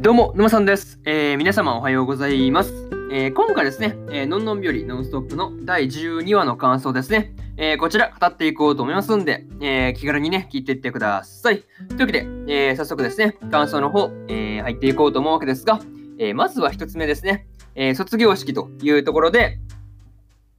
どうも、沼さんです。えー皆様おはようございます。えー今回ですね、えーのんのんびよりノンストップの第12話の感想ですね。えこちら語っていこうと思いますんで、え気軽にね、聞いていってください。というわけで、え早速ですね、感想の方、え入っていこうと思うわけですが、えまずは1つ目ですね、え卒業式というところで、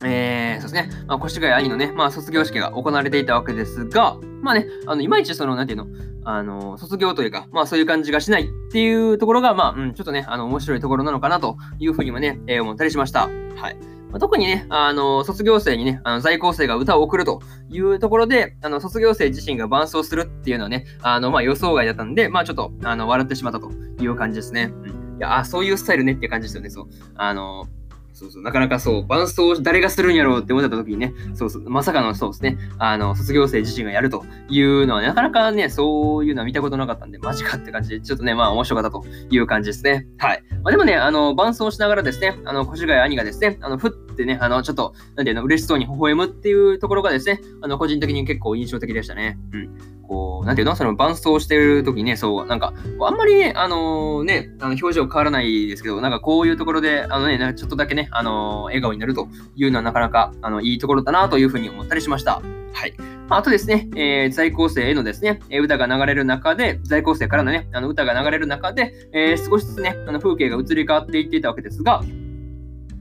えーそうですね、まあ、越谷兄のね、まあ、卒業式が行われていたわけですが、まあね、あのいまいちその、なんていうの、あの卒業というか、まあそういう感じがしないっていうところが、まあ、うん、ちょっとね、あの面白いところなのかなというふうにもね、えー思ったりしました。はい。まあ、特にね、あの卒業生にね、あの在校生が歌を送るというところで、あの卒業生自身が伴奏するっていうのはね、あのまあ予想外だったんで、まあちょっとあの笑ってしまったという感じですね。うん、いやあ、そういうスタイルねっていう感じですよね。そう。あのそうそう、なかなかそう、伴奏誰がするんやろうって思った時にね、そうそう、まさかのそうですね、あの、卒業生自身がやるというのは、なかなかね、そういうのは見たことなかったんで、マジかって感じで、ちょっとね、まあ面白かったという感じですね。はい。まあ、でもね、あの、伴奏しながらですね、あの、越谷兄がですね、あの、ふってね、あの、ちょっと、なんていうの、嬉しそうに微笑むっていうところがですね、あの、個人的に結構印象的でしたね。うん。こう、なんていうの？その伴奏してる時にね、そう、なんか、あんまりね、あのね、あの表情変わらないですけど、なんかこういうところで、あのね、ちょっとだけね、あの笑顔になるというのはなかなか、あの、いいところだなというふうに思ったりしました。はい。まあとですね、えー在校生へのですね、え歌が流れる中で、在校生からのね、あの歌が流れる中で、えー少しずつね、あの風景が移り変わっていっていたわけですが、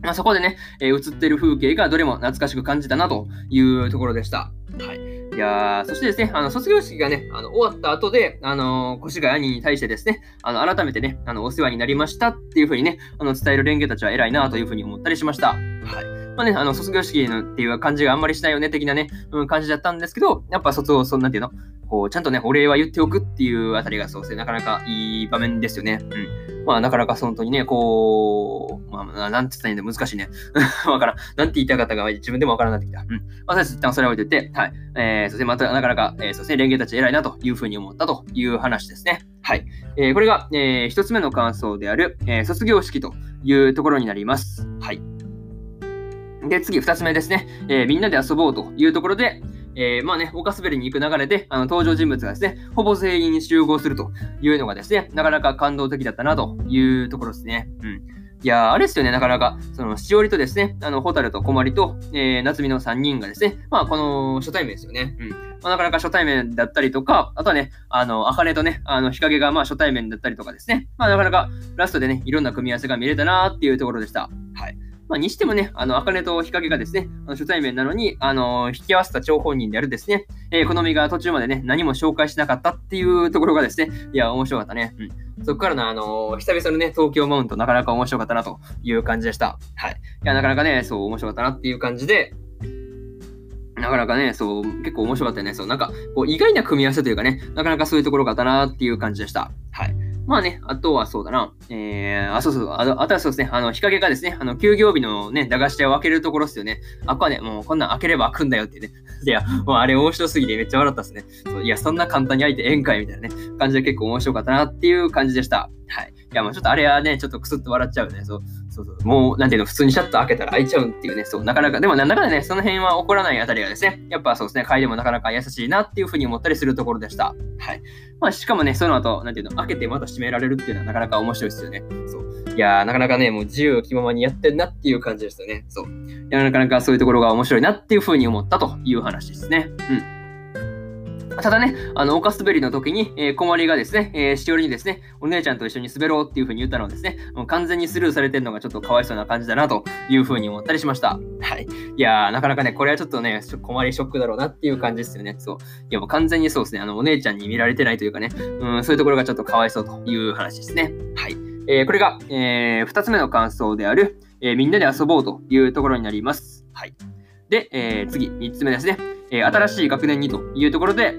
まあ、そこでね、えー映っている風景がどれも懐かしく感じたなというところでした。はい。いやそしてですね、あの卒業式がね、あの終わった後で、あのー越谷兄に対してですね、あの改めてね、あのお世話になりましたっていうふうにね、あの伝えるレンゲたちは偉いなというふうに思ったりしました。はい。まあね、あの卒業式のっていう感じがあんまりしないよね的なね、うん、感じだったんですけど、やっぱ卒業、そんなんていうの、こうちゃんとね、お礼は言っておくっていうあたりがそうですね、なかなかいい場面ですよね。うん。まあ、なかなか本当にね、こう、まあ、なんて言ったらいいんだ、難しいね。わからん。なんて言いたかったか自分でもわからなくなってきた。うん。まあ、とりあえず一旦それを置いといて、はい。えー、そしてまた、なかなか、えー、そうですね、レンゲたち偉いなというふうに思ったという話ですね。はい。えー、これが、えー、一つ目の感想である、えー、卒業式というところになります。はい。で、次、二つ目ですね。えーみんなで遊ぼうというところで、えーまあね、岡滑りに行く流れで、あの登場人物がですね、ほぼ全員に集合するというのがですね、なかなか感動的だったなというところですね。うん。いや、あれですよね、なかなか、その、しおりとですね、あの、ホタルと小まりと、えー、夏美の3人がですね、まあ、この初対面ですよね。うん。まあ、なかなか初対面だったりとか、あとはね、あの、あかねとね、あの、日陰がまあ初対面だったりとかですね、まあ、なかなかラストでね、いろんな組み合わせが見れたなーっていうところでした。はい。まあ、にしてもね、あの、あかねと日陰がですね、あの初対面なのに、あの、引き合わせた張本人であるですね、えー、好みが途中までね、何も紹介しなかったっていうところがですね、いや、面白かったね。うん。そこからの、あの久々のね、東京マウント、なかなか面白かったなという感じでした。はい。いや、なかなかね、そう、面白かったなっていう感じで、なかなかね、そう、結構面白かったよね。そう、なんか、こう、意外な組み合わせというかね、なかなかそういうところがあったなっていう感じでした。はい。まあね、あとはそうだな。えー、あ、そうそう、ああとはそうですね、あの、日陰がですね、あの、休業日のね、駄菓子屋を開けるところですよね。あこはね、もうこんなん開ければ開くんだよってね。いや、もうあれ面白すぎてめっちゃ笑ったっすね。そういや、そんな簡単に開いて宴会みたいなね、感じで結構面白かったなっていう感じでした。はい。いや、もうちょっとあれはね、ちょっとクスッと笑っちゃうね。そう。そうそう。もう、なんていうの、普通にシャッと開けたら開いちゃうっていうね、そう、なかなか、でもなんだかんだね、その辺は起こらないあたりがですね、やっぱそうですね、会でもなかなか優しいなっていうふうに思ったりするところでした。はい。まあ、しかもね、その後、なんていうの、開けてまた閉められるっていうのはなかなか面白いですよね。そう。いやー、なかなかね、もう自由気ままにやってんなっていう感じですよね。そう。いや、なかなかそういうところが面白いなっていうふうに思ったという話ですね。うん。ただね、あの、岡滑りの時に、えー、小森がですね、えー、しおりにですね、お姉ちゃんと一緒に滑ろうっていう風に言ったのをですね、もう完全にスルーされてるのがちょっとかわいそうな感じだなという風に思ったりしました。はい。いやー、なかなかね、これはちょっとね、小森ショックだろうなっていう感じですよね。そう。いや、もう完全にそうですね、あの、お姉ちゃんに見られてないというかね、うん、そういうところがちょっとかわいそうという話ですね。はい。えー、これが、えー、2つ目の感想である、えー、みんなで遊ぼうというところになります。はい。で、えー、次、3つ目ですね。え、新しい学年にというところで、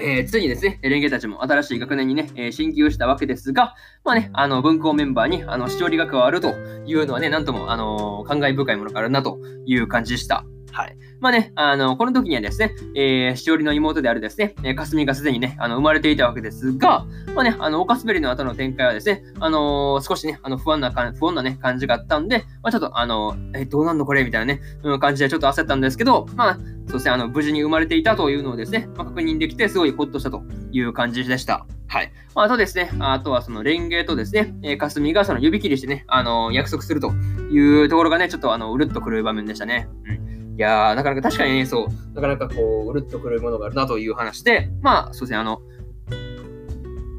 えー、ついにですね、レンゲたちも新しい学年にね、えー進級したわけですが、まあね、あの、文校メンバーに、あの、しおりが加わるというのはね、なんとも、あの感慨深いものがあるなという感じでした。はい。まあね、あの、この時にはですね、えー、しおりの妹であるですね、えー、かすみがすでにね、あの、生まれていたわけですが、まあね、あの、おかすべりの後の展開はですね、あのー少しね、あの、不安な感、不穏なね、感じがあったんで、まあちょっと、あのえどうなんのこれみたいなね、うん、感じでちょっと焦ったんですけど、まあ、そうですね、あの、無事に生まれていたというのをですね、まあ、確認できて、すごいホッとしたという感じでした。はい。まあ、あとですね、あとはそのレンゲとですね、えー、霞がその指切りしてね、あのー、約束するというところがね、ちょっとあの、うるっとくる場面でしたね。うん。いやー、なかなか確かにね、そう、なかなかこう、うるっとくるものがあるなという話で、まあ、そうですね、あの、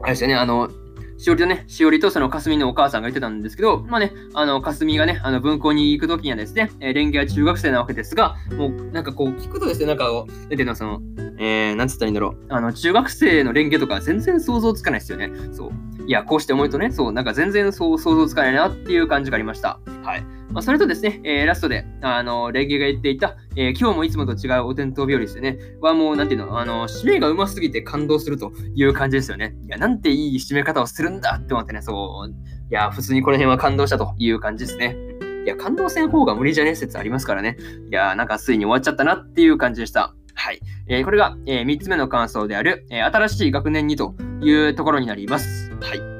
あれですよね、あの、しおりとね、しおりとそのかすみのお母さんが言ってたんですけど、まあね、あの、かすみがね、あの、文校に行くときにはですね、えー、レンゲは中学生なわけですが、もう、なんかこう、聞くとですね、なんかこう、なんていうの、その、えー、なんつったらいいんだろう、あの、中学生のレンゲとか全然想像つかないですよね。そう。いや、こうして思うとね、そう、なんか全然そう想像つかないなっていう感じがありました。はい。まあ、それとですね、えー、ラストで、あの、レゲが言っていた、えー、今日もいつもと違うお天道日和ですよね。はもう、なんていうの、あの、締めがうますぎて感動するという感じですよね。いや、なんていい締め方をするんだって思ってね、そう、いや、普通にこの辺は感動したという感じですね。いや、感動せん方が無理じゃねえ説ありますからね。いや、なんかついに終わっちゃったなっていう感じでした。はい。えー、これが、えー、3つ目の感想である、えー、新しい学年にというところになります。はい。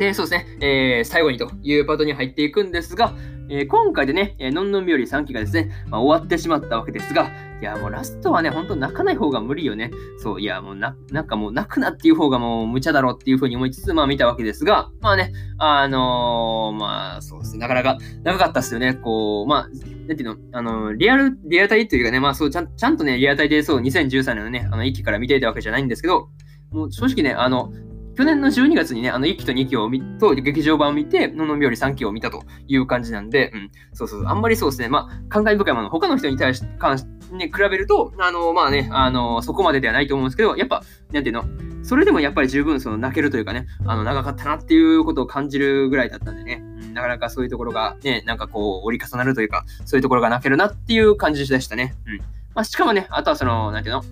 で、そうですね、えー、最後にというパートに入っていくんですが、えー、今回でね、えー、のんのん日和3期がですね、まあ、終わってしまったわけですが、いや、もうラストはね、ほんと泣かない方が無理よね。そう、いや、もうな、なんかもう泣くなっていう方がもう無茶だろうっていうふうに思いつつ、まあ見たわけですが、まあね、あのー、まあそうですね、なかなか長かったっすよね。こう、まあ、なんていうの、あの、リアル、リアタイというかね、まあそうちゃん、ちゃんとね、リアタイでそう、2013年のね、あの、1期から見ていたわけじゃないんですけど、もう正直ね、あの、去年の12月にね、あの1期と2期を見と劇場版を見て、ののみより3期を見たという感じなんで、うん、そうそう、あんまりそうですね、まあ、感慨深いもの、他の人に対し関し、ね、比べると、あの、まあね、あの、そこまでではないと思うんですけど、やっぱ、なんていうの、それでもやっぱり十分その泣けるというかね、あの、長かったなっていうことを感じるぐらいだったんでね、うん、なかなかそういうところがね、なんかこう、折り重なるというか、そういうところが泣けるなっていう感じでしたね。うん。まあ、しかもね、あとはその、なんていうの、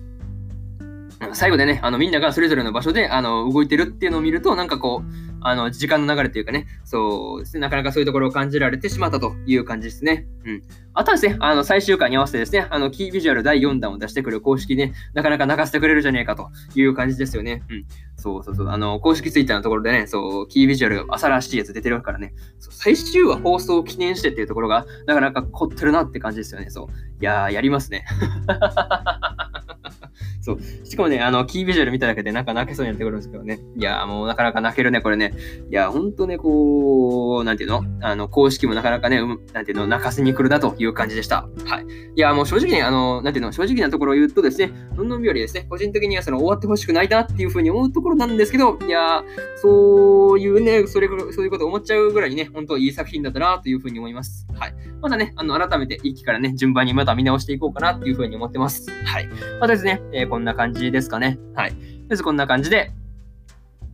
最後でね、あのみんながそれぞれの場所であの動いてるっていうのを見ると、なんかこう、あの時間の流れというかね、そうですね、なかなかそういうところを感じられてしまったという感じですね。うん。あとはですね、あの最終回に合わせてですね、あのキービジュアル第4弾を出してくる公式ね、なかなか流してくれるじゃねえかという感じですよね。うん。そうそうそう、あの公式ツイッターのところでね、そう、キービジュアル朝らしいやつ出てるからね、そう最終話放送を記念してっていうところが、なかなか凝ってるなって感じですよね。そう。いやー、やりますね。そう。しかもね、あの、キービジュアル見ただけでなんか泣けそうになってくるんですけどね。いやもうなかなか泣けるね、これね。いや、ほんとね、こう、なんていうの？あの、公式もなかなかね、うん、なんていうの、泣かせに来るなという感じでした。はい。いや、もう正直ね、あの、なんていうの、正直なところを言うとですね、どんどん日和ですね、個人的にはその終わってほしくないなっていうふうに思うところなんですけど、いや、そういうね、それ、そういうこと思っちゃうぐらいにね、本当いい作品だったなというふうに思います。はい。まだね、あの、改めて一期からね、順番にまた見直していこうかなっていうふうに思ってます。はい。またですね、えー、こんな感じですかね。はい。とりあえずこんな感じで、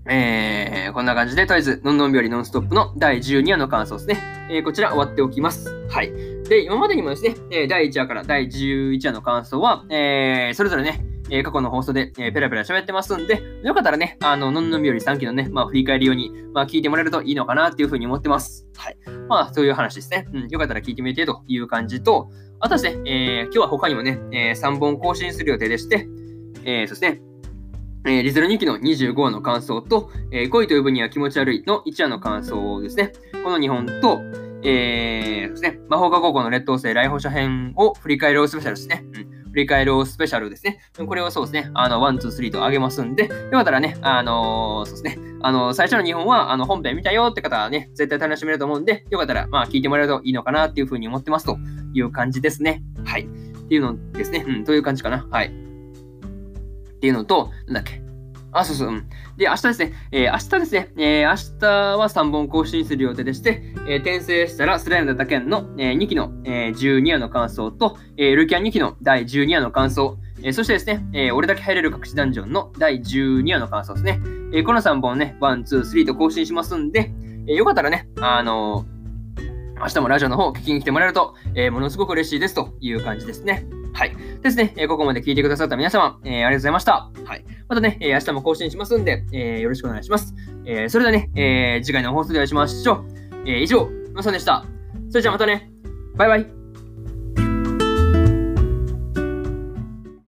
えー、こんな感じで、とりあえず、のんのんびょりノンストップの第12話の感想ですね。えー、こちら終わっておきます。はい。で、今までにもですね、え第1話から第11話の感想は、えー、それぞれね、えー、過去の放送で、えー、ペラペラ喋ってますんで、よかったらね、あの、のんのんびより3期のね、まあ、振り返りように、まあ、聞いてもらえるといいのかなっていうふうに思ってます。はい。まあ、そういう話ですね。うん、よかったら聞いてみてという感じと、あとですね、えー、今日は他にもね、えー、3本更新する予定でして、えー、そして、えー、リズル2期の25話の感想と、えー、恋と呼ぶには気持ち悪いの1話の感想ですね。この2本と、えー、ですね、魔法科高校の劣等生来訪者編を振り返ろうスペシャルですね。うん、振り返ろうスペシャルですね。これをそうですね、あの、1、2、3と上げますんで、よかったらね、あのー、そうですね、あのー、最初の2本は、あの、本編見たよって方はね、絶対楽しめると思うんで、よかったら、まあ、聞いてもらえるといいのかなっていうふうに思ってますという感じですね。はい。っていうのですね。うん、という感じかな。はい。っていうのと、なんだっけ。あ、そうそう。で、明日ですね、えー、明日ですね、えー、明日は3本更新する予定でして、えー、転生したらスライムだった件の、えー、2期の、えー、12話の感想と、えー、ルキャン2期の第12話の感想、えー、そしてですね、えー、俺だけ入れる隠しダンジョンの第12話の感想ですね。えー、この3本ね、1、2、3と更新しますんで、えー、よかったらね、あのー、明日もラジオの方聞きに来てもらえると、えー、ものすごく嬉しいですという感じですね。はい。ですね、えここまで聞いてくださった皆様、えー、ありがとうございました。はい。またね、え明日も更新しますんで、えよろしくお願いします。えそれではね、え次回の放送でお会いしましょう。え以上、のさんでした。それじゃあまたね。バイバイ。